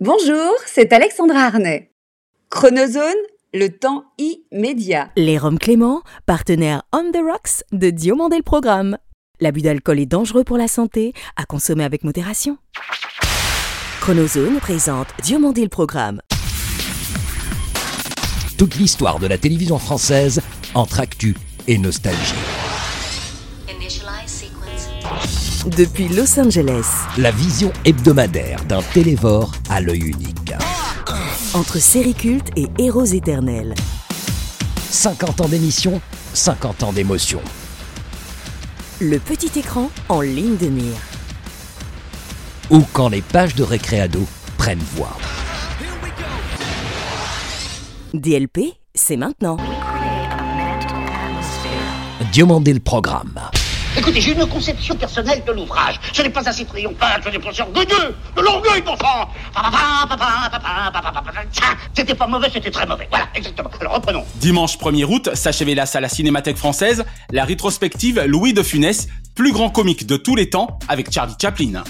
Bonjour, c'est Alexandra Arnay. Chronozone, le temps immédiat. Les Roms Clément, partenaire On the Rocks de Diomandé le Programme. L'abus d'alcool est dangereux pour la santé, à consommer avec modération. Chronozone présente Diomandé le Programme. Toute l'histoire de la télévision française entre actu et nostalgie. Depuis Los Angeles, La vision hebdomadaire d'un télévore à l'œil unique. entre séries cultes et héros éternels. 50 ans d'émission, 50 ans d'émotion. Le petit écran en ligne de mire. Ou quand les pages de récréado prennent voix. DLP, c'est maintenant. Diomandé le programme. Écoutez, j'ai une conception personnelle de l'ouvrage. Ce n'est pas assez triomphal, ce n'est pas assez orgueilleux. De l'orgueil, bon sang C'était pas mauvais, c'était très mauvais. Voilà, exactement. Alors reprenons. Dimanche 1er août s'achevait là à la Cinémathèque française la rétrospective Louis de Funès, plus grand comique de tous les temps avec Charlie Chaplin.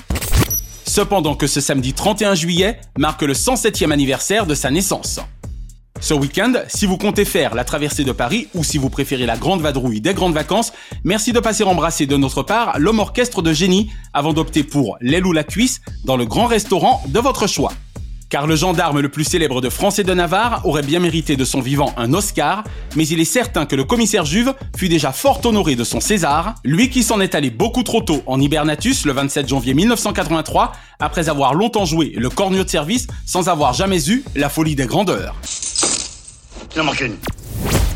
Cependant que ce samedi 31 juillet marque le 107e anniversaire de sa naissance. Ce week-end, si vous comptez faire la traversée de Paris ou si vous préférez la grande vadrouille des grandes vacances, merci de passer embrasser de notre part l'homme orchestre de génie avant d'opter pour l'aile ou la cuisse dans le grand restaurant de votre choix. Car le gendarme le plus célèbre de France et de Navarre aurait bien mérité de son vivant un Oscar, mais il est certain que le commissaire Juve fut déjà fort honoré de son César, lui qui s'en est allé beaucoup trop tôt en hibernatus le 27 janvier 1983, après avoir longtemps joué le cornio de service sans avoir jamais eu la folie des grandeurs. Il en manque une.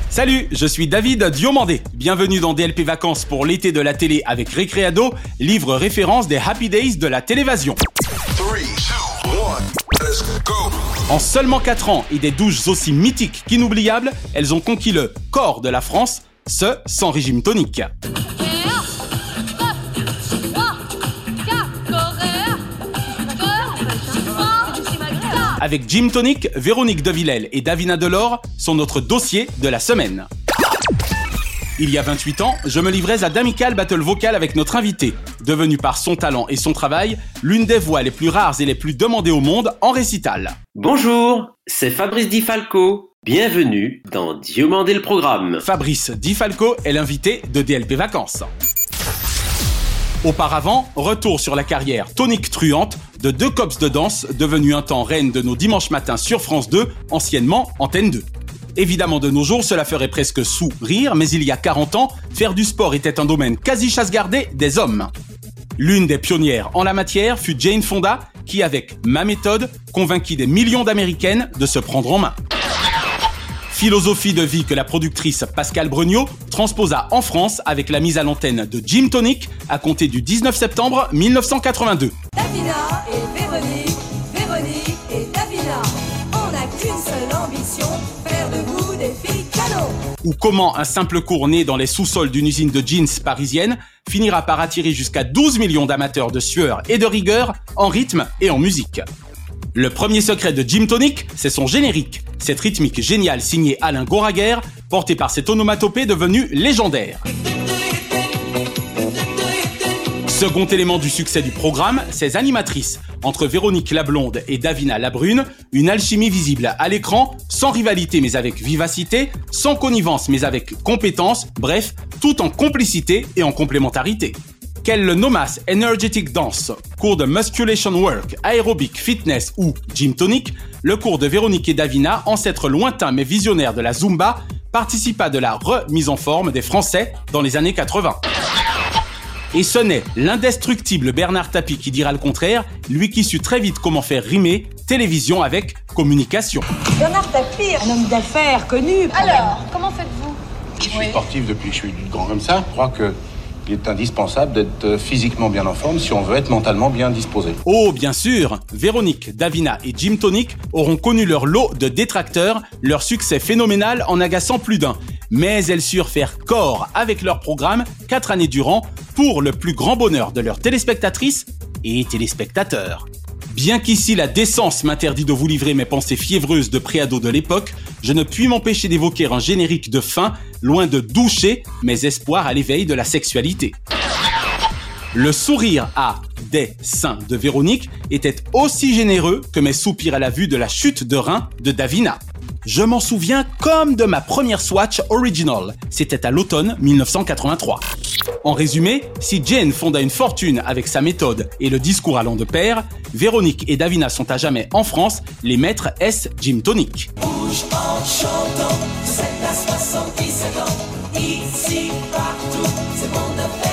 Salut, je suis David Diomandé. Bienvenue dans DLP Vacances pour l'été de la télé avec Récréado, livre référence des Happy Days de la télévision. En seulement 4 ans et des douches aussi mythiques qu'inoubliables, elles ont conquis le corps de la France, ce sans régime tonique. Avec Jim Tonic, Véronique Devillel et Davina Delors sont notre dossier de la semaine. Il y a 28 ans, je me livrais à d'amicales battle vocales avec notre invité, devenue par son talent et son travail l'une des voix les plus rares et les plus demandées au monde en récital. Bonjour, c'est Fabrice Di Falco. Bienvenue dans Diomandé le programme. Fabrice Di Falco est l'invité de DLP Vacances. Auparavant, retour sur la carrière tonique truante de deux cops de danse devenus un temps reine de nos dimanches matins sur France 2, anciennement Antenne 2. Évidemment, de nos jours, cela ferait presque sourire, mais il y a 40 ans, faire du sport était un domaine quasi chasse-gardée des hommes. L'une des pionnières en la matière fut Jane Fonda, qui, avec ma méthode, convainquit des millions d'Américaines de se prendre en main. Philosophie de vie que la productrice Pascal Brugnaud transposa en France avec la mise à l'antenne de Jim Tonic à compter du 19 septembre 1982. Davina et Véronique, Véronique et Davina. On n'a qu'une seule ambition, faire de vous des filles canons. ou comment un simple cours né dans les sous-sols d'une usine de jeans parisienne finira par attirer jusqu'à 12 millions d'amateurs de sueur et de rigueur en rythme et en musique. Le premier secret de Jim Tonic, c'est son générique, cette rythmique géniale signée Alain Goraguer, portée par cette onomatopée devenue légendaire. Second élément du succès du programme, ses animatrices. Entre Véronique la blonde et Davina la brune, une alchimie visible à l'écran, sans rivalité mais avec vivacité, sans connivence mais avec compétence, bref, tout en complicité et en complémentarité. Qu'elle le nommasse Energetic Dance, cours de Musculation Work, Aerobic Fitness ou Gym Tonic, le cours de Véronique et Davina, ancêtre lointain mais visionnaire de la Zumba, participa de la remise en forme des Français dans les années 80. Et ce n'est l'indestructible Bernard Tapie qui dira le contraire, lui qui sut très vite comment faire rimer télévision avec communication. Bernard Tapie, un homme d'affaires connu. Alors, comment faites-vous? Je suis sportif depuis que je suis grand comme ça. Je crois que il est indispensable d'être physiquement bien en forme si on veut être mentalement bien disposé. Oh, bien sûr, Véronique, Davina et Jim Tonic auront connu leur lot de détracteurs, leur succès phénoménal en agaçant plus d'un. Mais elles surent faire corps avec leur programme quatre années durant pour le plus grand bonheur de leurs téléspectatrices et téléspectateurs. Bien qu'ici la décence m'interdit de vous livrer mes pensées fiévreuses de préado de l'époque, je ne puis m'empêcher d'évoquer un générique de fin, loin de doucher mes espoirs à l'éveil de la sexualité. Le sourire à des seins de Véronique était aussi généreux que mes soupirs à la vue de la chute de rein de Davina. Je m'en souviens comme de ma première Swatch Original. C'était à l'automne 1983. En résumé, si Jane fonda une fortune avec sa méthode et le discours allant de pair, Véronique et Davina sont à jamais en France les maîtres S Gym Tonic. Bouge en chantant, c'est à 77 ans. Ici, partout, c'est mon affaire.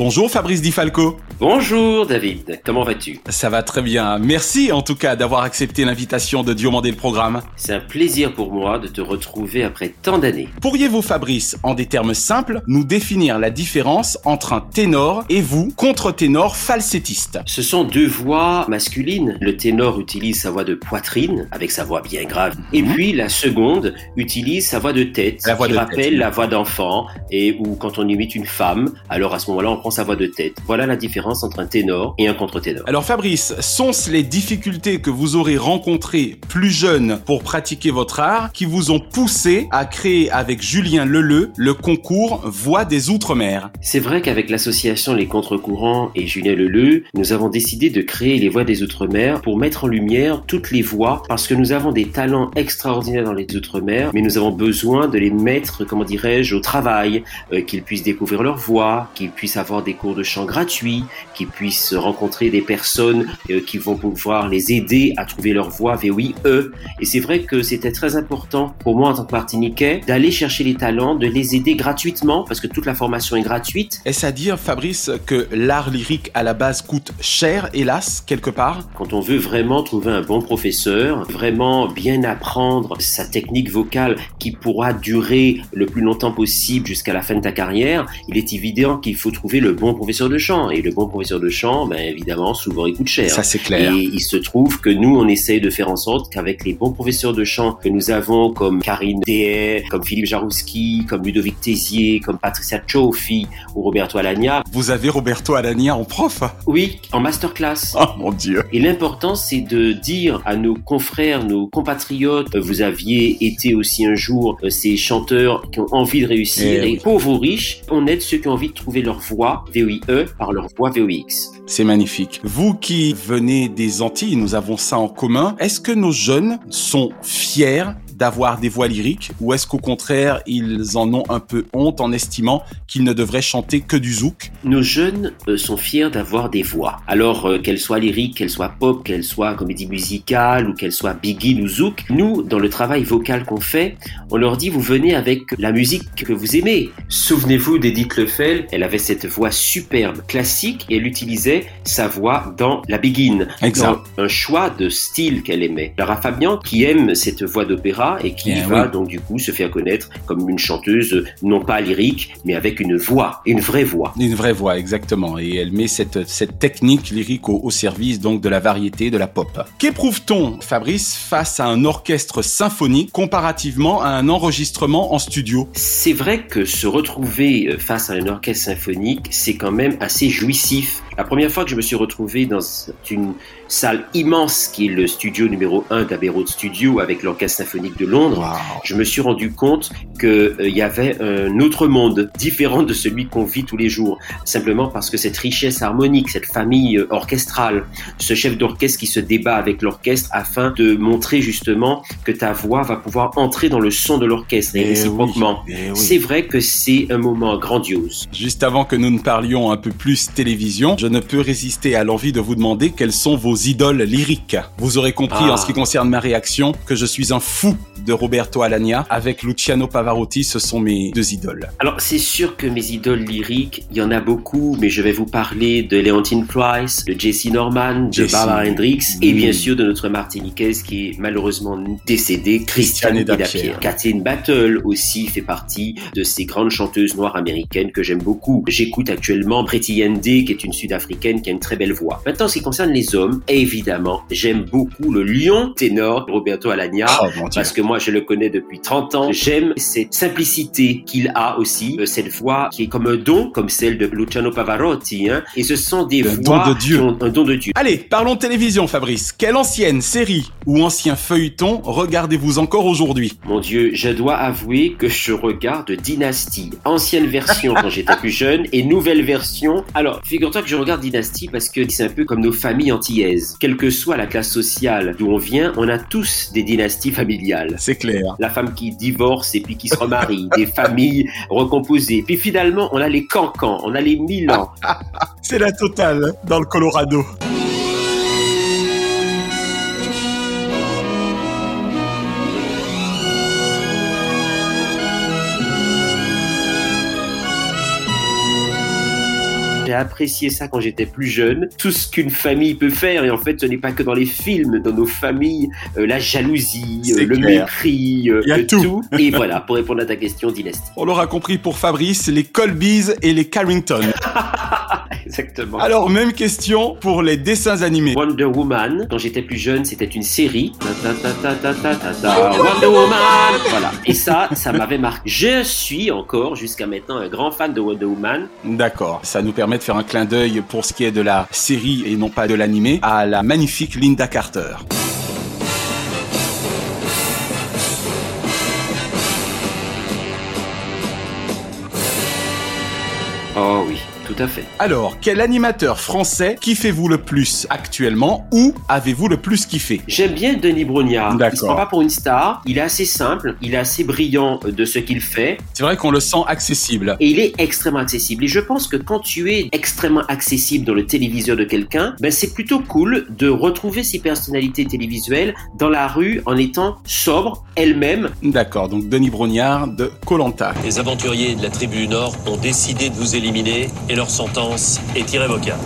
Bonjour Fabrice Di Falco. Bonjour David, comment vas-tu? Ça va très bien. Merci en tout cas d'avoir accepté l'invitation de Diomandé le programme. C'est un plaisir pour moi de te retrouver après tant d'années. Pourriez-vous Fabrice, en des termes simples, nous définir la différence entre un ténor et vous, contre-ténor falsettiste? Ce sont deux voix masculines. Le ténor utilise sa voix de poitrine, avec sa voix bien grave. Et puis la seconde utilise sa voix de tête, La voix qui de rappelle tête. la voix d'enfant, et ou quand on imite une femme, alors à ce moment-là on prend sa voix de tête. Voilà la différence entre un ténor et un contre-ténor. Alors Fabrice, sont-ce les difficultés que vous aurez rencontrées plus jeune pour pratiquer votre art qui vous ont poussé à créer avec Julien Leleu le concours Voix des Outre-mer? C'est vrai qu'avec l'association Les Contre-Courants et Julien Leleu, nous avons décidé de créer les voix des Outre-mer pour mettre en lumière toutes les voix parce que nous avons des talents extraordinaires dans les Outre-mer, mais nous avons besoin de les mettre, comment dirais-je, au travail, euh, qu'ils puissent découvrir leur voix, qu'ils puissent avoir des cours de chant gratuits, qu'ils puissent rencontrer des personnes euh, qui vont pouvoir les aider à trouver leur voix VOIE. Et c'est vrai que c'était très important pour moi en tant que Martiniquais d'aller chercher les talents, de les aider gratuitement parce que toute la formation est gratuite. Est-ce à dire, Fabrice, que l'art lyrique à la base coûte cher, hélas, quelque part? Quand on veut vraiment trouver un bon professeur, vraiment bien apprendre sa technique vocale qui pourra durer le plus longtemps possible jusqu'à la fin de ta carrière, il est évident qu'il faut trouver le bon professeur de chant. Et le bon professeur de chant, ben évidemment, souvent il coûte cher. Ça c'est clair. Et il se trouve que nous, on essaye de faire en sorte qu'avec les bons professeurs de chant que nous avons, comme Karine Dehay, comme Philippe Jarouski, comme Ludovic Tézier, comme Patricia Cioffi ou Roberto Alagna, Vous avez Roberto Alagna en prof oui, en masterclass. Oh mon dieu Et l'important, c'est de dire à nos confrères, nos compatriotes, euh, vous aviez été aussi un jour euh, ces chanteurs qui ont envie de réussir. Eh et oui. pauvres ou riches, on aide ceux qui ont envie de trouver leur voix VOIE par leur voix VOX. C'est magnifique. Vous qui venez des Antilles, nous avons ça en commun. Est-ce que nos jeunes sont fiers d'avoir des voix lyriques ou est-ce qu'au contraire ils en ont un peu honte en estimant qu'ils ne devraient chanter que du zouk? Nos jeunes euh, sont fiers d'avoir des voix. Alors euh, qu'elles soient lyriques, qu'elles soient pop, qu'elles soient comédie musicale ou qu'elles soient biggie ou zouk, nous, dans le travail vocal qu'on fait, on leur dit vous venez avec la musique que vous aimez. Souvenez-vous d'Edith Lefel, elle avait cette voix superbe, classique, et elle utilisait sa voix dans la biguine, Exact. dans un choix de style qu'elle aimait. Lara Fabian, qui aime cette voix d'opéra et qui Bien, va oui. donc du coup se faire connaître comme une chanteuse non pas lyrique, mais avec une voix, une vraie voix. Une vraie voix, exactement. Et elle met cette, cette technique lyrique au, au service donc de la variété, de la pop. Qu'éprouve-t-on, Fabrice, face à un orchestre symphonique comparativement à un enregistrement en studio? C'est vrai que se retrouver euh, face à un orchestre symphonique, c'est quand même assez jouissif. La première fois que je me suis retrouvé dans une salle immense qui est le studio numéro 1 d'Abbey Road Studio avec l'orchestre symphonique de Londres, je me suis rendu compte qu'il y avait un autre monde différent de celui qu'on vit tous les jours. Simplement parce que cette richesse harmonique, cette famille euh, orchestrale, ce chef d'orchestre qui se débat avec l'orchestre afin de montrer justement que ta voix va pouvoir entrer dans le son de l'orchestre et Eh réciproquement. oui, eh oui. C'est vrai que c'est un moment grandiose. Juste avant que nous ne parlions un peu plus télévision, je ne peux résister à l'envie de vous demander quelles sont vos idoles lyriques. Vous aurez compris Ah. en ce qui concerne ma réaction que je suis un fou de Roberto Alagna avec Luciano Pavarotti, ce sont mes deux idoles. Alors c'est sûr que mes idoles lyriques, il y en a beaucoup, mais je vais vous parler de Leontine Price, de Jesse Norman, de Jessie. Barbara Hendricks et Mm. bien sûr de notre Martiniquaise qui est malheureusement décédée, Christiane Edapierre. Kathleen Battle aussi fait partie de ces grandes chanteuses noires américaines que j'aime beaucoup. J'écoute actuellement Pretty Yende qui est une sud-africaine qui a une très belle voix. Maintenant, en ce qui concerne les hommes, évidemment, j'aime beaucoup le lion ténor Roberto Alagna Oh mon Dieu. parce que moi je le connais depuis 30 ans. J'aime cette simplicité qu'il a aussi, euh, cette voix qui est comme un don, comme celle de Luciano Pavarotti. Hein. Et ce sont des Un voix don de Dieu. qui ont un don de Dieu. Allez, parlons télévision, Fabrice. Quelle ancienne série ou ancien feuilleton regardez-vous encore aujourd'hui? Mon Dieu, je dois avouer que je regarde Dynasty. Ancienne version quand j'étais plus jeune et nouvelle version. Alors, figure-toi que je regarde Dynasty parce que c'est un peu comme nos familles antillaises. Quelle que soit la classe sociale d'où on vient, on a tous des dynasties familiales. C'est clair. La femme qui divorce et puis qui se remarie, des familles recomposées. Puis finalement, on a les cancans, on a les Milan. C'est la totale dans le Colorado. J'ai apprécié ça quand j'étais plus jeune. Tout ce qu'une famille peut faire, et en fait, ce n'est pas que dans les films, dans nos familles, euh, la jalousie, euh, le mépris, euh, Il y a le tout. Et voilà, pour répondre à ta question, Dynasty. On l'aura compris pour Fabrice, les Colbys et les Carrington. Exactement. Alors, même question pour les dessins animés. Wonder Woman, quand j'étais plus jeune, c'était une série. Ta, ta, ta, Wonder Woman Voilà. Et ça, ça m'avait marqué. Je suis encore, jusqu'à maintenant, un grand fan de Wonder Woman. D'accord, ça nous permet de faire un clin d'œil pour ce qui est de la série et non pas de l'animé à la magnifique Linda Carter. Oh oui, à fait. Alors, quel animateur français kiffez-vous le plus actuellement ou avez-vous le plus kiffé? J'aime bien Denis Brognard. D'accord. Il se prend pas pour une star. Il est assez simple. Il est assez brillant de ce qu'il fait. C'est vrai qu'on le sent accessible. Et il est extrêmement accessible. Et je pense que quand tu es extrêmement accessible dans le téléviseur de quelqu'un, ben c'est plutôt cool de retrouver ces personnalités télévisuelles dans la rue en étant sobre, elles-mêmes. D'accord, donc Denis Brognard de Colanta. Les aventuriers de la tribu Nord ont décidé de vous éliminer et leur sentence est irrévocable.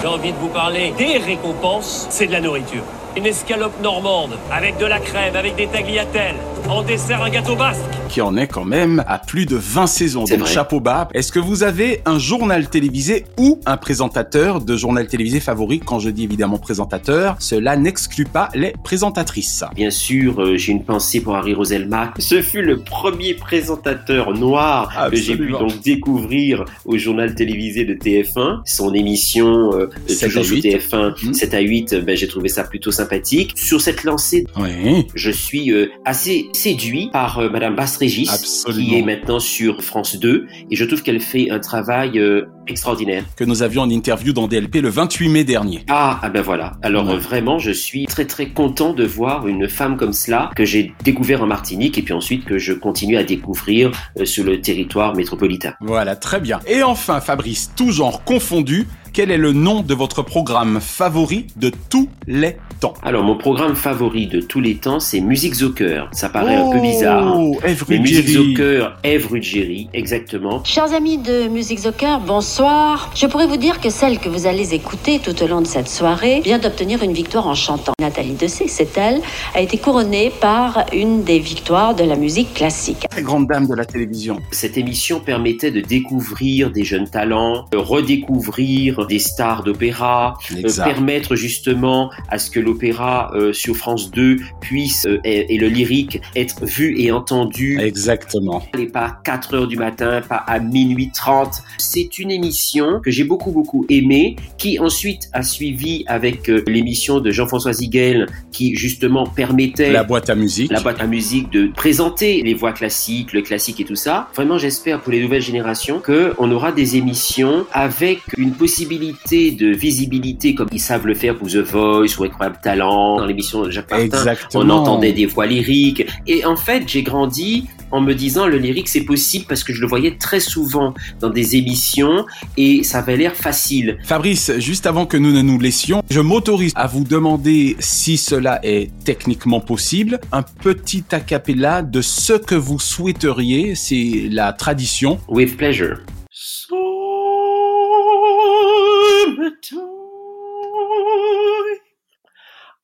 J'ai envie de vous parler des récompenses, c'est de la nourriture. Une escalope normande, avec de la crème, avec des tagliatelles, en dessert un gâteau basque. qui en est quand même à plus de 20 saisons. Donc vrai. chapeau bas. Est-ce que vous avez un journal télévisé ou un présentateur de journal télévisé favori? Quand je dis évidemment présentateur, cela n'exclut pas les présentatrices. Bien sûr, euh, j'ai une pensée pour Harry Roselmack. Ce fut le premier présentateur noir que j'ai pu donc découvrir au journal télévisé de TF1. Son émission, euh, 7 toujours à sur 8. TF1, Mhm. 7 à 8, euh, ben, j'ai trouvé ça plutôt sympathique. Sur cette lancée Oui. je suis euh, assez séduit par euh, Madame Basse-Régis, Absolument. qui est maintenant sur France 2, et je trouve qu'elle fait un travail euh, extraordinaire. Que nous avions en interview dans DLP le 28 mai dernier. Ah, ah ben voilà. Alors Ouais. euh, vraiment, je suis très très content de voir une femme comme cela que j'ai découvert en Martinique et puis ensuite que je continue à découvrir euh, sur le territoire métropolitain. Voilà, très bien. Et enfin, Fabrice, tout genre confondu, quel est le nom de votre programme favori de tous les temps? Alors mon programme favori de tous les temps, c'est Musique au cœur. Ça paraît un peu bizarre. hein. Oh, Mais Musique au cœur, Ève Ruggieri, exactement. Chers amis de Musique Zocker, bonsoir. Je pourrais vous dire que celle que vous allez écouter tout au long de cette soirée vient d'obtenir une victoire en chantant. Nathalie Dessay, c'est elle, a été couronnée par une des victoires de la musique classique. Très grande dame de la télévision. Cette émission permettait de découvrir des jeunes talents, de redécouvrir des stars d'opéra, euh, permettre justement à ce que l'opéra euh, sur France 2 puisse euh, et, et le lyrique être vu et entendu. Exactement. Et pas à 4 heures du matin, pas à minuit 30. C'est une émission que j'ai beaucoup beaucoup aimée, qui ensuite a suivi avec l'émission de Jean-François Ziguel, qui justement permettait La boîte à musique. la boîte à musique de présenter les voix classiques, le classique et tout ça. Vraiment, j'espère pour les nouvelles générations que on aura des émissions avec une possibilité de visibilité comme ils savent le faire pour The Voice ou Incroyable Talent. Dans l'émission de Jacques Martin, on entendait des voix lyriques. Et en fait, j'ai grandi en me disant le lyrique c'est possible parce que je le voyais très souvent dans des émissions et ça avait l'air facile. Fabrice, juste avant que nous ne nous laissions, je m'autorise à vous demander si cela est techniquement possible. Un petit acapella de ce que vous souhaiteriez, c'est la tradition. With pleasure.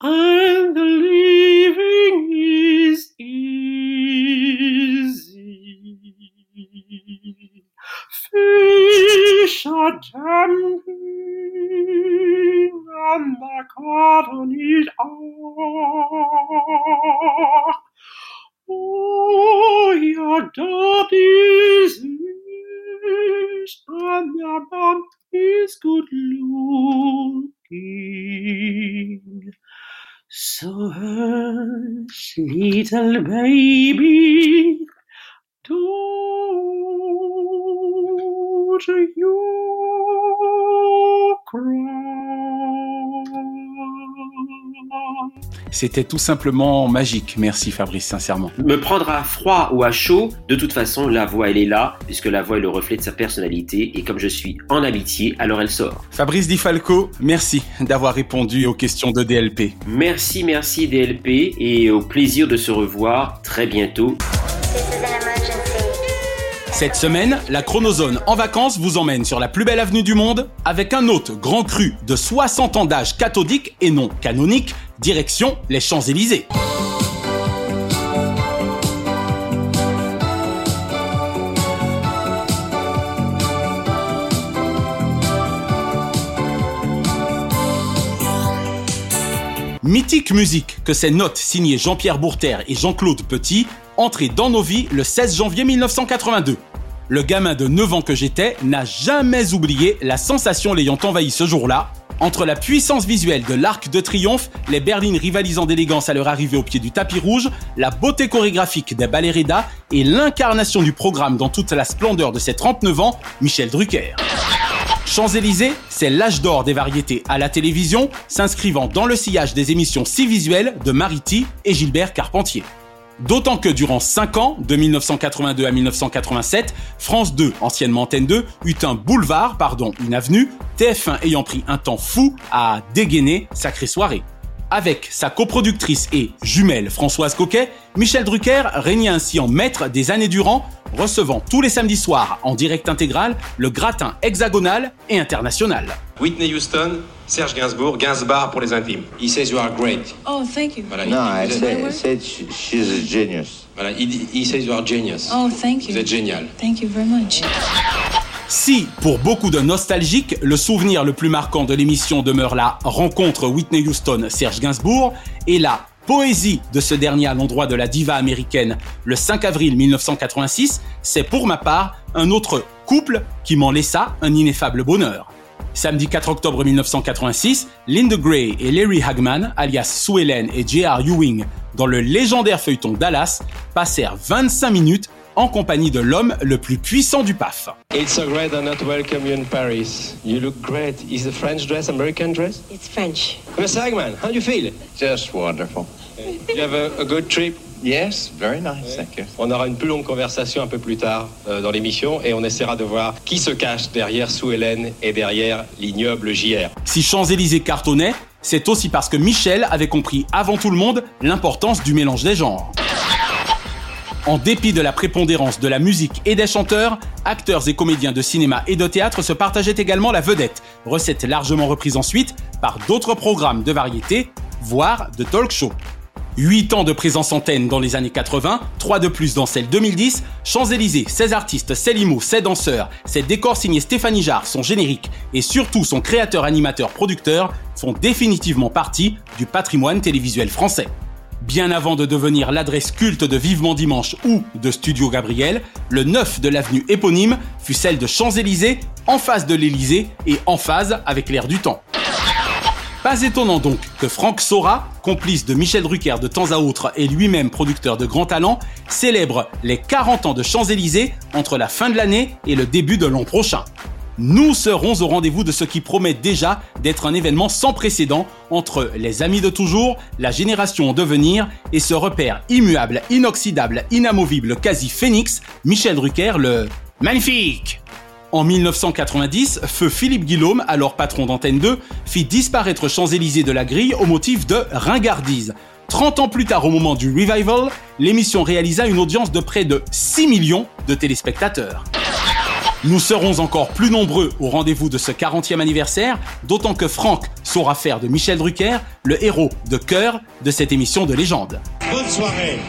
And the living is easy. Fish are jumping, and the cotton is on. So hush, little baby, don't you cry. C'était tout simplement magique. Merci Fabrice, sincèrement. Me prendre à froid ou à chaud, de toute façon, la voix, elle est là, puisque la voix est le reflet de sa personnalité, et comme je suis en amitié, alors elle sort. Fabrice Di Falco, merci d'avoir répondu aux questions de DLP. Merci, merci DLP, et au plaisir de se revoir très bientôt. Cette semaine, la Chronozone en vacances vous emmène sur la plus belle avenue du monde avec un hôte grand cru de 60 ans d'âge cathodique et non canonique, direction les Champs-Élysées. Mythique musique que ces notes signées Jean-Pierre Bourter et Jean-Claude Petit, entrées dans nos vies le 16 janvier 1982. Le gamin de 9 ans que j'étais n'a jamais oublié la sensation l'ayant envahi ce jour-là, entre la puissance visuelle de l'Arc de Triomphe, les berlines rivalisant d'élégance à leur arrivée au pied du tapis rouge, la beauté chorégraphique des Ballerina et l'incarnation du programme dans toute la splendeur de ses 39 ans, Michel Drucker. Champs-Élysées, c'est l'âge d'or des variétés à la télévision, s'inscrivant dans le sillage des émissions si visuelles de Mariti et Gilbert Carpentier. D'autant que durant 5 ans, de 1982 à 1987, France 2, anciennement Antenne 2, eut un boulevard, pardon, une avenue, TF1 ayant pris un temps fou à dégainer Sacrée Soirée. Avec sa coproductrice et jumelle Françoise Coquet, Michel Drucker régnait ainsi en maître des années durant, recevant tous les samedis soirs en direct intégral le gratin hexagonal et international. Whitney Houston, Serge Gainsbourg, Gainsbar pour les intimes. He says you are great. Oh, thank you. Voilà, No, il- I vous said, êtes- I said she, she's a genius. Voilà, il dit- he says you are genius. Oh, thank you. Vous êtes génial. Thank you very much. Si, pour beaucoup de nostalgiques, le souvenir le plus marquant de l'émission demeure la rencontre Whitney Houston-Serge Gainsbourg et la poésie de ce dernier à l'endroit de la diva américaine le 5 avril 1986, c'est pour ma part un autre couple qui m'en laissa un ineffable bonheur. Samedi 4 octobre 1986, Linda Gray et Larry Hagman, alias Sue Ellen et J.R. Ewing, dans le légendaire feuilleton Dallas, passèrent 25 minutes en compagnie de l'homme le plus puissant du PAF. It's so great I'm not welcome you in Paris. You look great. Is the French dress American dress? It's French. Mr. Hagman, how do you feel? Just wonderful. You have a, a good trip? Yes, very nice, thank you. On aura une plus longue conversation un peu plus tard euh, dans l'émission et on essaiera de voir qui se cache derrière Sue Ellen et derrière l'ignoble JR. Si Champs-Élysées cartonnait, c'est aussi parce que Michel avait compris avant tout le monde l'importance du mélange des genres. En dépit de la prépondérance de la musique et des chanteurs, acteurs et comédiens de cinéma et de théâtre se partageaient également la vedette, recette largement reprise ensuite par d'autres programmes de variété, voire de talk show. 8 ans de présence antenne dans les années 80, 3 de plus dans celle 2010, Champs-Élysées, 16 artistes, 16 limos, 16 danseurs, ses décors signés Stéphanie Jarre, son générique et surtout son créateur, animateur, producteur font définitivement partie du patrimoine télévisuel français. Bien avant de devenir l'adresse culte de Vivement Dimanche ou de Studio Gabriel, le 9 de l'avenue éponyme fut celle de Champs-Élysées, en face de l'Élysée et en phase avec l'air du temps. Pas étonnant donc que Franck Sora, complice de Michel Drucker de temps à autre et lui-même producteur de grands talents, célèbre les 40 ans de Champs-Élysées entre la fin de l'année et le début de l'an prochain. Nous serons au rendez-vous de ce qui promet déjà d'être un événement sans précédent entre les amis de toujours, la génération en devenir et ce repère immuable, inoxydable, inamovible, quasi phénix, Michel Drucker le magnifique. En 1990, feu Philippe Guillaume, alors patron d'Antenne 2, fit disparaître Champs-Élysées de la grille au motif de ringardise. 30 ans plus tard, au moment du revival, l'émission réalisa une audience de près de 6 millions de téléspectateurs. Nous serons encore plus nombreux au rendez-vous de ce 40e anniversaire, d'autant que Franck saura faire de Michel Drucker le héros de cœur de cette émission de légende. Bonne soirée.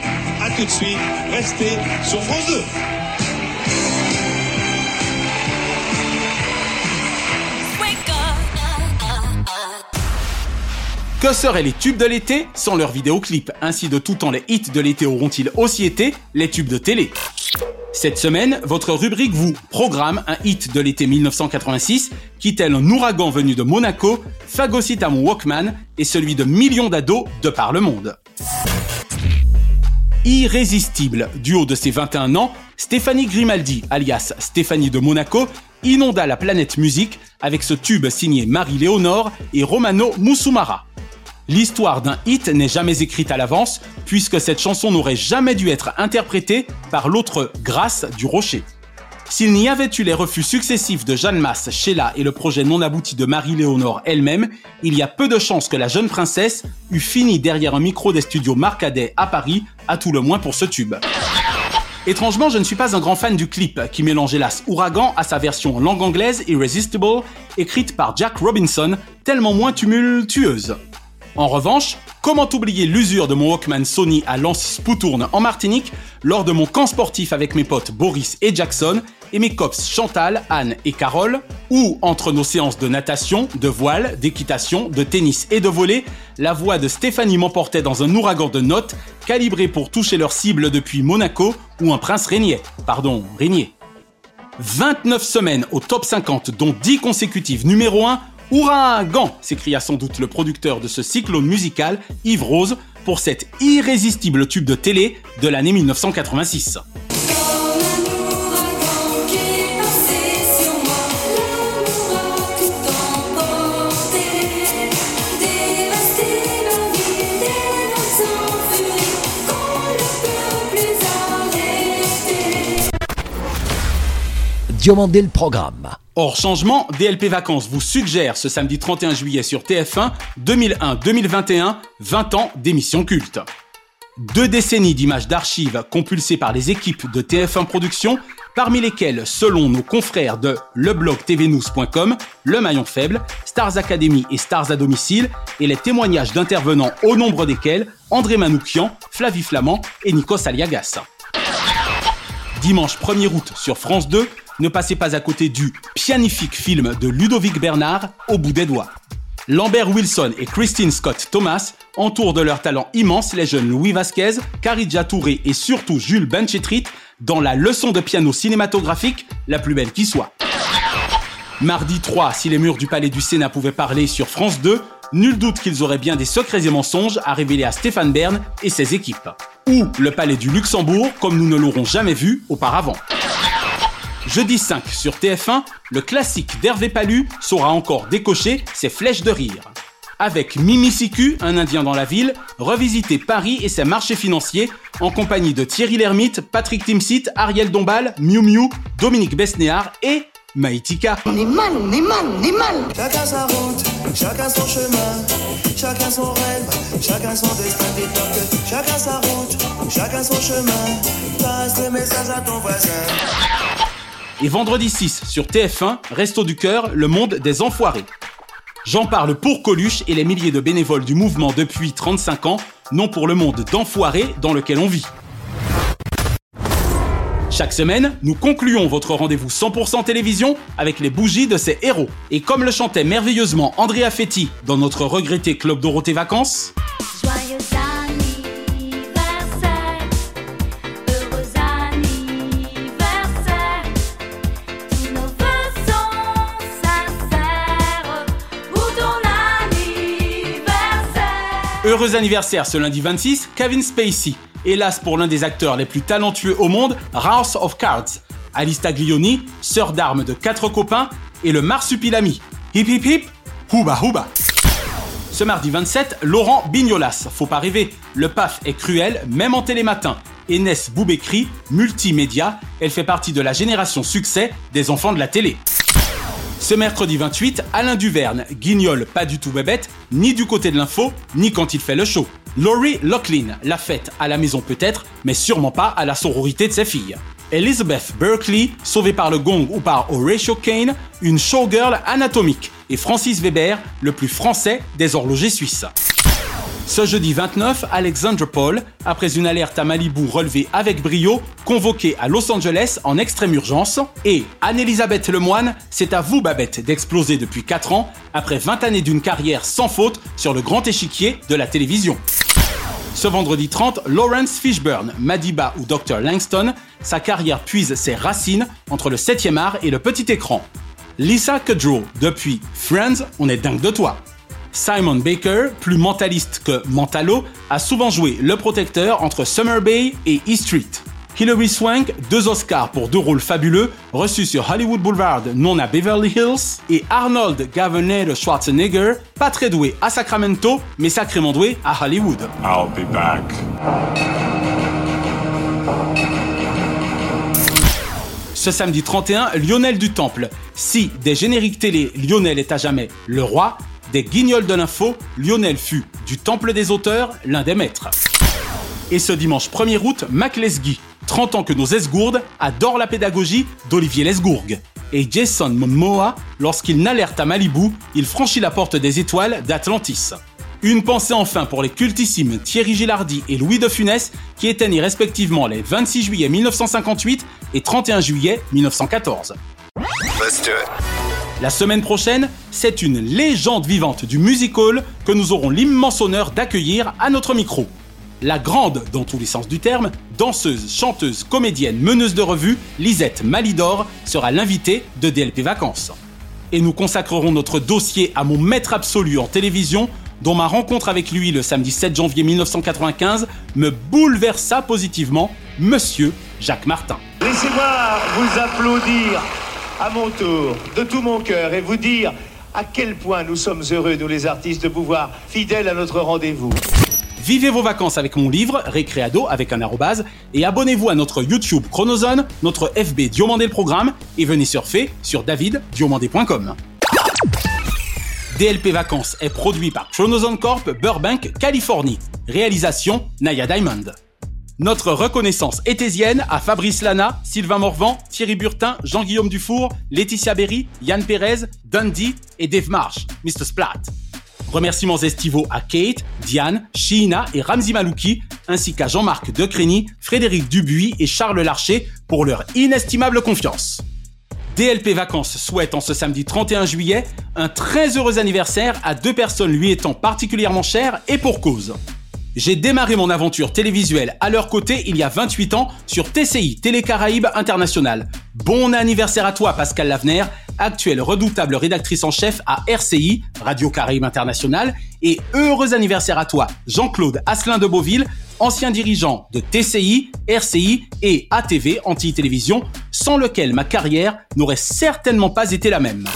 À tout de suite. Restez sur France 2. Que seraient les tubes de l'été sans leurs vidéoclips Ainsi de tout temps les hits de l'été auront-ils aussi été les tubes de télé cette semaine, votre rubrique vous programme un hit de l'été 1986 qui, tel un ouragan venu de Monaco, phagocyte à mon Walkman et celui de millions d'ados de par le monde. Irrésistible, du haut de ses 21 ans, Stéphanie Grimaldi, alias Stéphanie de Monaco, inonda la planète musique avec ce tube signé Marie-Léonore et Romano Musumara. L'histoire d'un hit n'est jamais écrite à l'avance, puisque cette chanson n'aurait jamais dû être interprétée par l'autre Grâce du Rocher. S'il n'y avait eu les refus successifs de Jeanne Masse, Sheila et le projet non abouti de Marie-Léonore elle-même, il y a peu de chances que la jeune princesse eût fini derrière un micro des studios Marcadet à Paris, à tout le moins pour ce tube. Étrangement, je ne suis pas un grand fan du clip, qui mélange hélas Ouragan à sa version en langue anglaise Irresistible, écrite par Jack Robinson, tellement moins tumultueuse. En revanche, comment oublier l'usure de mon Walkman Sony à Lance Spoutourne en Martinique lors de mon camp sportif avec mes potes Boris et Jackson et mes cops Chantal, Anne et Carole, ou entre nos séances de natation, de voile, d'équitation, de tennis et de volley, la voix de Stéphanie m'emportait dans un ouragan de notes calibré pour toucher leur cible depuis Monaco ou un prince régnier. Pardon, régnier. 29 semaines au top 50 dont 10 consécutives numéro 1 Ouragan s'écria sans doute le producteur de ce cyclone musical, Yves Rose, pour cet irrésistible tube de télé de l'année 1986. Diomandé le programme. Hors changement, DLP Vacances vous suggère ce samedi 31 juillet sur TF1 2001-2021, 20 ans d'émissions cultes. Deux décennies d'images d'archives compulsées par les équipes de TF1 Productions, parmi lesquelles, selon nos confrères de leblogtvnews.com, Le Maillon Faible, Stars Academy et Stars à domicile, et les témoignages d'intervenants au nombre desquels André Manoukian, Flavie Flamand et Nikos Aliagas. Dimanche 1er août sur France 2, ne passez pas à côté du pianifique film de Ludovic Bernard au bout des doigts. Lambert Wilson et Christine Scott Thomas entourent de leur talent immense les jeunes Louis Vasquez, Caridja Touré et surtout Jules Benchetrit dans la leçon de piano cinématographique la plus belle qui soit. Mardi 3, si les murs du palais du Sénat pouvaient parler sur France 2, nul doute qu'ils auraient bien des secrets et mensonges à révéler à Stéphane Bern et ses équipes. Ou le palais du Luxembourg comme nous ne l'aurons jamais vu auparavant. Jeudi 5 sur TF1, le classique d'Hervé Palu saura encore décocher ses flèches de rire. Avec Mimi Siku, un Indien dans la ville, revisiter Paris et ses marchés financiers en compagnie de Thierry Lhermitte, Patrick Timsit, Ariel Dombal, Miu Miu, Dominique Besnéard et Maïtika. On est mal, on est mal, on est mal. Chacun sa route, chacun son chemin, chacun son rêve, chacun son destin. chacun sa route, chacun son chemin. Passe le message à ton voisin. Et vendredi 6 sur TF1, Resto du Cœur, le monde des enfoirés. J'en parle pour Coluche et les milliers de bénévoles du mouvement depuis 35 ans, non pour le monde d'enfoirés dans lequel on vit. Chaque semaine, nous concluons votre rendez-vous 100% télévision avec les bougies de ces héros. Et comme le chantait merveilleusement Andrea Fetti dans notre regretté Club Dorothée Vacances, Heureux anniversaire ce lundi 26, Kevin Spacey. Hélas pour l'un des acteurs les plus talentueux au monde, House of Cards. Alice Taglioni, sœur d'armes de quatre copains, et le marsupilami. Hip hip hip, houba houba. Ce mardi 27, Laurent Bignolas. Faut pas rêver, le PAF est cruel, même en télématin. Enes Boubekri, multimédia, elle fait partie de la génération succès des enfants de la télé. Ce mercredi 28, Alain Duverne, guignol pas du tout bébête, ni du côté de l'info, ni quand il fait le show. Laurie Loughlin, la fête à la maison peut-être, mais sûrement pas à la sororité de ses filles. Elizabeth Berkeley, sauvée par le gong ou par Horatio Kane, une showgirl anatomique. Et Francis Weber, le plus français des horlogers suisses. Ce jeudi 29, Alexandra Paul, après une alerte à Malibu relevée avec brio, convoquée à Los Angeles en extrême urgence. Et Anne-Elisabeth Lemoine, c'est à vous Babette d'exploser depuis 4 ans, après 20 années d'une carrière sans faute sur le grand échiquier de la télévision. Ce vendredi 30, Lawrence Fishburne, Madiba ou Dr. Langston, sa carrière puise ses racines entre le 7e art et le petit écran. Lisa Kudrow, depuis Friends, on est dingue de toi. Simon Baker, plus mentaliste que mentalo, a souvent joué le protecteur entre Summer Bay et E Street. Hilary Swank, deux Oscars pour deux rôles fabuleux, reçus sur Hollywood Boulevard, non à Beverly Hills, et Arnold Gaviner Schwarzenegger, pas très doué à Sacramento, mais sacrément doué à Hollywood. I'll be back. Ce samedi 31, Lionel du Temple. Si des génériques télé, Lionel est à jamais le roi, des guignols de l'info, Lionel fut, du Temple des auteurs, l'un des maîtres. Et ce dimanche 1er août, Mac Lesguy, 30 ans que nos esgourdes, adore la pédagogie d'Olivier Lesgourgue. Et Jason Momoa, lorsqu'il n'alerte à Malibu, il franchit la porte des étoiles d'Atlantis. Une pensée enfin pour les cultissimes Thierry Gilardi et Louis de Funès qui étaient nés respectivement les 26 juillet 1958 et 31 juillet 1914. La semaine prochaine, c'est une légende vivante du music hall que nous aurons l'immense honneur d'accueillir à notre micro. La grande, dans tous les sens du terme, danseuse, chanteuse, comédienne, meneuse de revue, Lisette Malidor sera l'invitée de DLP Vacances. Et nous consacrerons notre dossier à mon maître absolu en télévision, dont ma rencontre avec lui le samedi 7 janvier 1995 me bouleversa positivement, Monsieur Jacques Martin. Laissez-moi vous applaudir à mon tour, de tout mon cœur, et vous dire à quel point nous sommes heureux, nous les artistes, de vous voir fidèles à notre rendez-vous. Vivez vos vacances avec mon livre, Récréado avec un arrobase, et abonnez-vous à notre YouTube Chronozone, notre FB Diomandé le programme, et venez surfer sur daviddiomandé.com. DLP Vacances est produit par Chronozone Corp, Burbank, Californie. Réalisation Naya Diamond. Notre reconnaissance étésienne à Fabrice Lana, Sylvain Morvan, Thierry Burtin, Jean-Guillaume Dufour, Laetitia Berry, Yann Pérez, Dundee et Dave Marsh, Mr. Splat. Remerciements estivaux à Kate, Diane, Sheena et Ramzi Malouki, ainsi qu'à Jean-Marc Decrény, Frédéric Dubuis et Charles Larcher pour leur inestimable confiance. DLP Vacances souhaite en ce samedi 31 juillet un très heureux anniversaire à deux personnes lui étant particulièrement chères et pour cause. J'ai démarré mon aventure télévisuelle à leur côté il y a 28 ans sur TCI Télé Caraïbes International. Bon anniversaire à toi Pascal Lavener, actuelle redoutable rédactrice en chef à RCI, Radio Caraïbes International, et heureux anniversaire à toi Jean-Claude Asselin de Beauville, ancien dirigeant de TCI, RCI et ATV Antilles Télévision, sans lequel ma carrière n'aurait certainement pas été la même.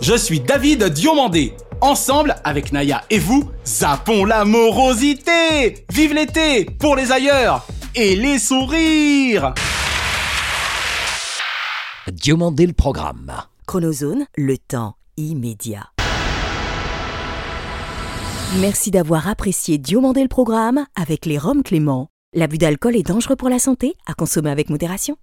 Je suis David Diomandé. Ensemble, avec Naya et vous, zappons la morosité Vive l'été pour les ailleurs et les sourires Diomandé le programme. Chronozone, le temps immédiat. Merci d'avoir apprécié Diomandé le programme avec les Roms Clément. L'abus d'alcool est dangereux pour la santé, à consommer avec modération.